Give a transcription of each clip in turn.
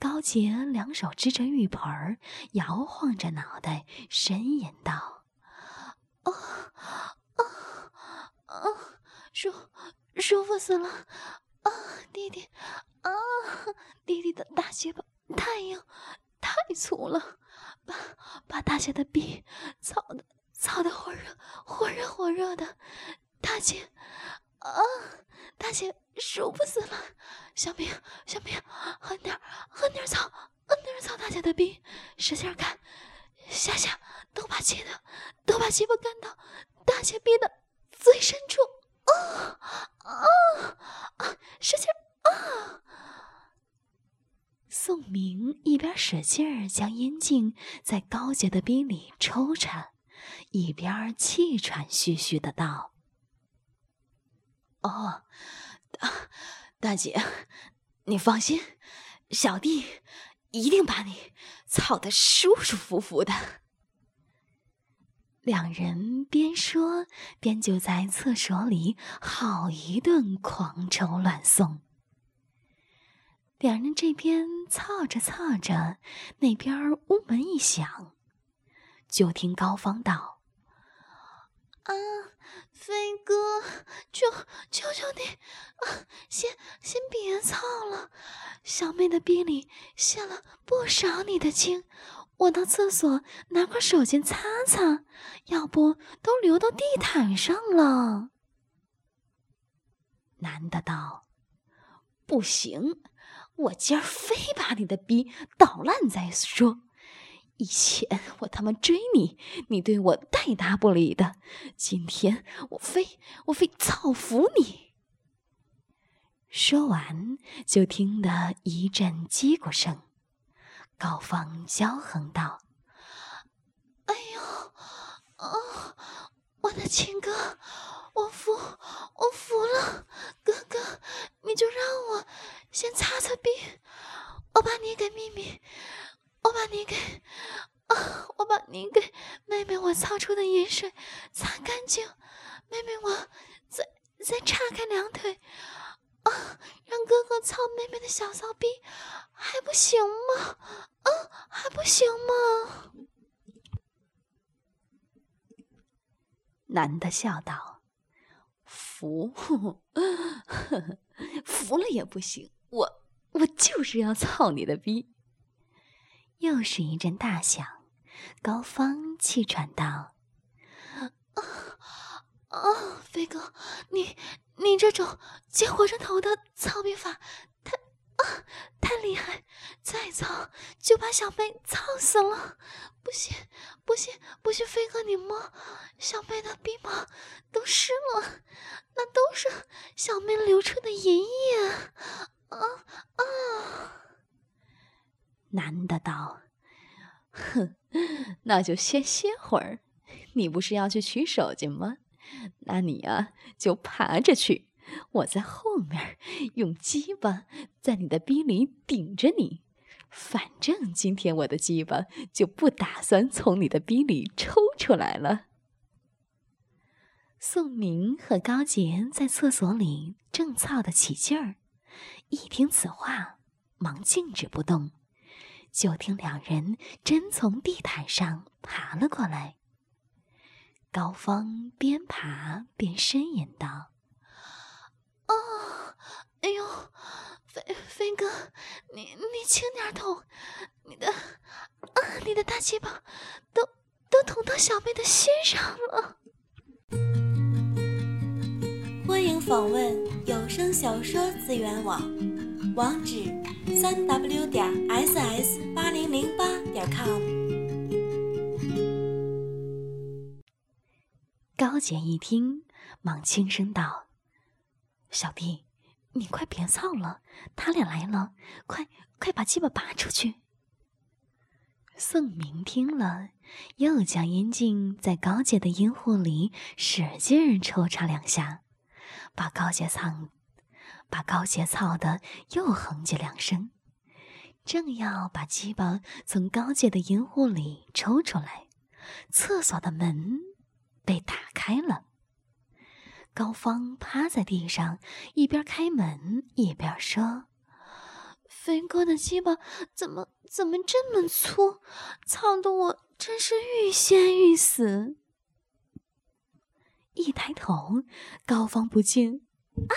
高洁两手支着浴盆儿，摇晃着脑袋，呻吟道：“啊啊啊！舒舒服死了！啊，弟弟，啊，弟弟的大鞋巴太硬，太粗了，把把大姐的逼操的操的火热火热火热的，大姐，啊，大姐舒服死了！小明，小明，狠点，狠点操，狠点操大姐的逼，使劲干，下下都把气的，都把鸡巴干到大姐逼的最深处，啊啊啊！使劲啊！宋明一边使劲儿将阴茎在高洁的逼里抽插，一边气喘吁吁的道：“哦，大姐，你放心，小弟一定把你操得舒舒服服的。”两人边说边就在厕所里好一顿狂抽乱送。两人这边操着操着，那边屋门一响，就听高芳道：“啊，飞哥，求求求你，啊，先先别操了，小妹的逼里泄了不少你的精，我到厕所拿块手巾擦擦，要不都流到地毯上了。”男的道：“不行。”我今儿非把你的逼捣烂再说。以前我他妈追你，你对我带答不理的。今天我非我非操服你！说完，就听得一阵叽咕声。高芳娇横道：“哎呦，啊，我的亲哥，我服，我服了，哥哥，你就让我。”先擦擦冰，我把你给秘密，我把你给啊，我把你给妹妹我操出的饮水擦干净，妹妹我再再岔开两腿啊，让哥哥操妹妹的小骚逼，还不行吗？啊，还不行吗？男的笑道：“服，服了也不行。”我我就是要操你的逼！又是一阵大响，高芳气喘道：“啊啊，飞哥，你你这种接火车头的操逼法太啊太厉害！再操就把小妹操死了！不行不行不行，飞哥你摸小妹的逼毛都湿了，那都是小妹流出的银液。”啊啊！男的道：“哼，那就先歇会儿。你不是要去取手巾吗？那你啊，就爬着去，我在后面用鸡巴在你的逼里顶着你。反正今天我的鸡巴就不打算从你的逼里抽出来了。”宋明和高洁在厕所里正操得起劲儿。一听此话，忙静止不动。就听两人真从地毯上爬了过来。高芳边爬边呻吟道：“啊，哎呦，飞飞哥，你你轻点捅，你的啊，你的大鸡巴都都捅到小妹的心上了。”欢迎访问有声小说资源网，网址：三 w 点 ss 八零零八点 com。高姐一听，忙轻声道：“小弟，你快别操了，他俩来了，快快把鸡巴拔出去。”宋明听了，又将烟镜在高姐的阴户里使劲抽插两下，把高姐藏，把高洁操的又哼唧两声。正要把鸡巴从高洁的阴户里抽出来，厕所的门被打开了。高芳趴在地上，一边开门一边说：“飞哥的鸡巴怎么怎么这么粗，操得我真是欲仙欲死。”一抬头，高芳不禁啊！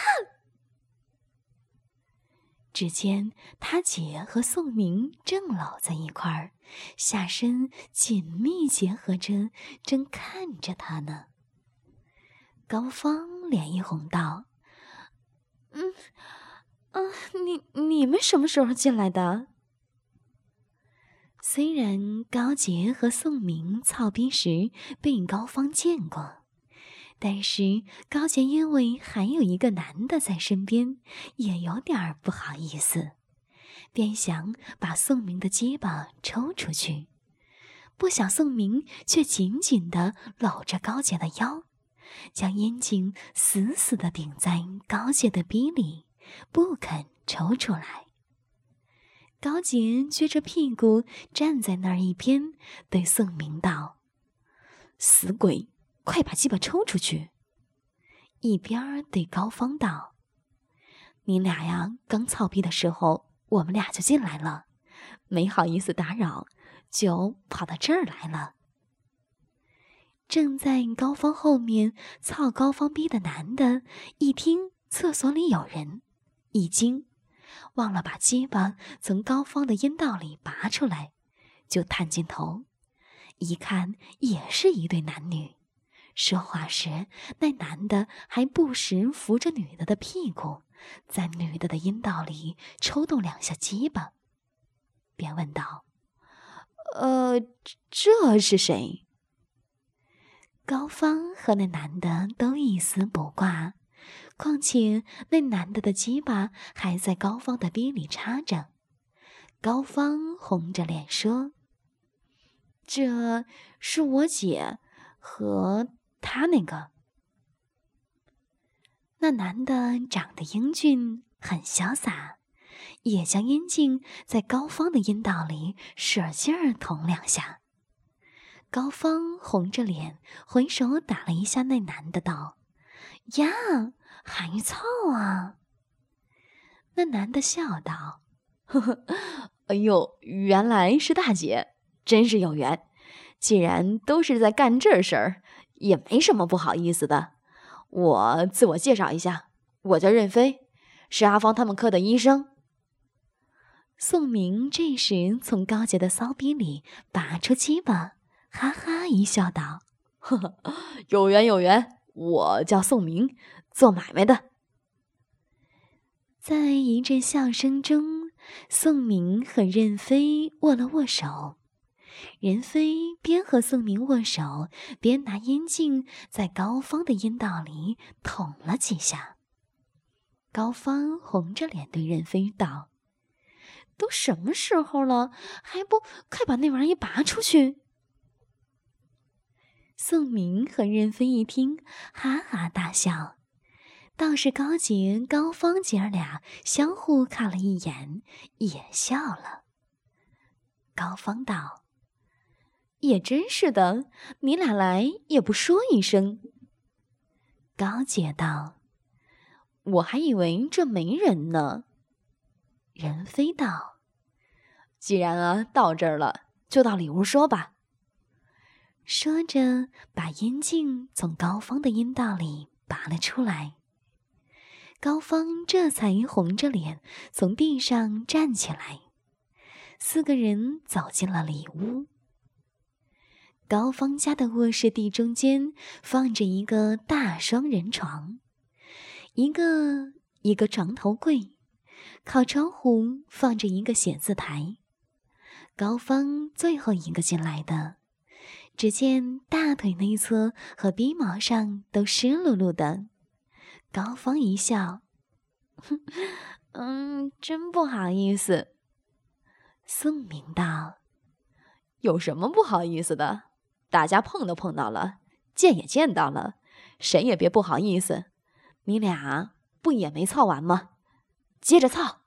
只见他姐和宋明正搂在一块儿，下身紧密结合着，正看着他呢。高芳脸一红，道：“嗯，啊，你你们什么时候进来的？”虽然高洁和宋明操逼时被高芳见过。但是高洁因为还有一个男的在身边，也有点不好意思，便想把宋明的鸡巴抽出去，不想宋明却紧紧地搂着高洁的腰，将烟茎死死地顶在高洁的逼里，不肯抽出来。高洁撅着屁股站在那儿一边，对宋明道：“死鬼！”快把鸡巴抽出去！一边对高芳道：“你俩呀，刚操逼的时候，我们俩就进来了，没好意思打扰，就跑到这儿来了。”正在高芳后面操高芳逼的男的，一听厕所里有人，一惊，忘了把鸡巴从高芳的阴道里拔出来，就探进头，一看，也是一对男女。说话时，那男的还不时扶着女的的屁股，在女的的阴道里抽动两下鸡巴，便问道：“呃，这是谁？”高芳和那男的都一丝不挂，况且那男的的鸡巴还在高芳的逼里插着。高芳红着脸说：“这是我姐和。”他那个，那男的长得英俊，很潇洒，也将阴茎在高芳的阴道里使劲儿捅两下。高芳红着脸回手打了一下那男的，道：“呀，还操啊！”那男的笑道：“呵呵，哎呦，原来是大姐，真是有缘。既然都是在干这事儿。”也没什么不好意思的。我自我介绍一下，我叫任飞，是阿芳他们科的医生。宋明这时从高洁的骚逼里拔出鸡巴，哈哈一笑，道：“呵呵，有缘有缘，我叫宋明，做买卖的。”在一阵笑声中，宋明和任飞握了握手。任飞边和宋明握手，边拿烟镜在高芳的阴道里捅了几下。高芳红着脸对任飞道：“都什么时候了，还不快把那玩意拔出去？”宋明和任飞一听，哈哈大笑。倒是高洁、高芳姐儿俩相互看了一眼，也笑了。高芳道。也真是的，你俩来也不说一声。高姐道：“我还以为这没人呢。”任飞道：“既然啊到这儿了，就到里屋说吧。”说着，把烟镜从高芳的阴道里拔了出来。高芳这才红着脸从地上站起来，四个人走进了里屋。高芳家的卧室地中间放着一个大双人床，一个一个床头柜，靠窗户放着一个写字台。高芳最后一个进来的，只见大腿内侧和鼻毛上都湿漉漉的。高芳一笑：“ 嗯，真不好意思。”宋明道。有什么不好意思的？大家碰都碰到了，见也见到了，谁也别不好意思。你俩不也没操完吗？接着操！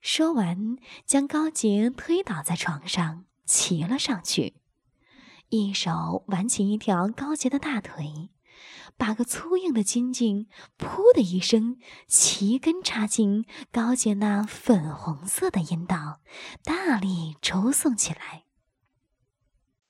说完，将高洁推倒在床上，骑了上去，一手挽起一条高洁的大腿，把个粗硬的筋茎“噗”的一声，齐根插进高洁那粉红色的阴道，大力抽送起来。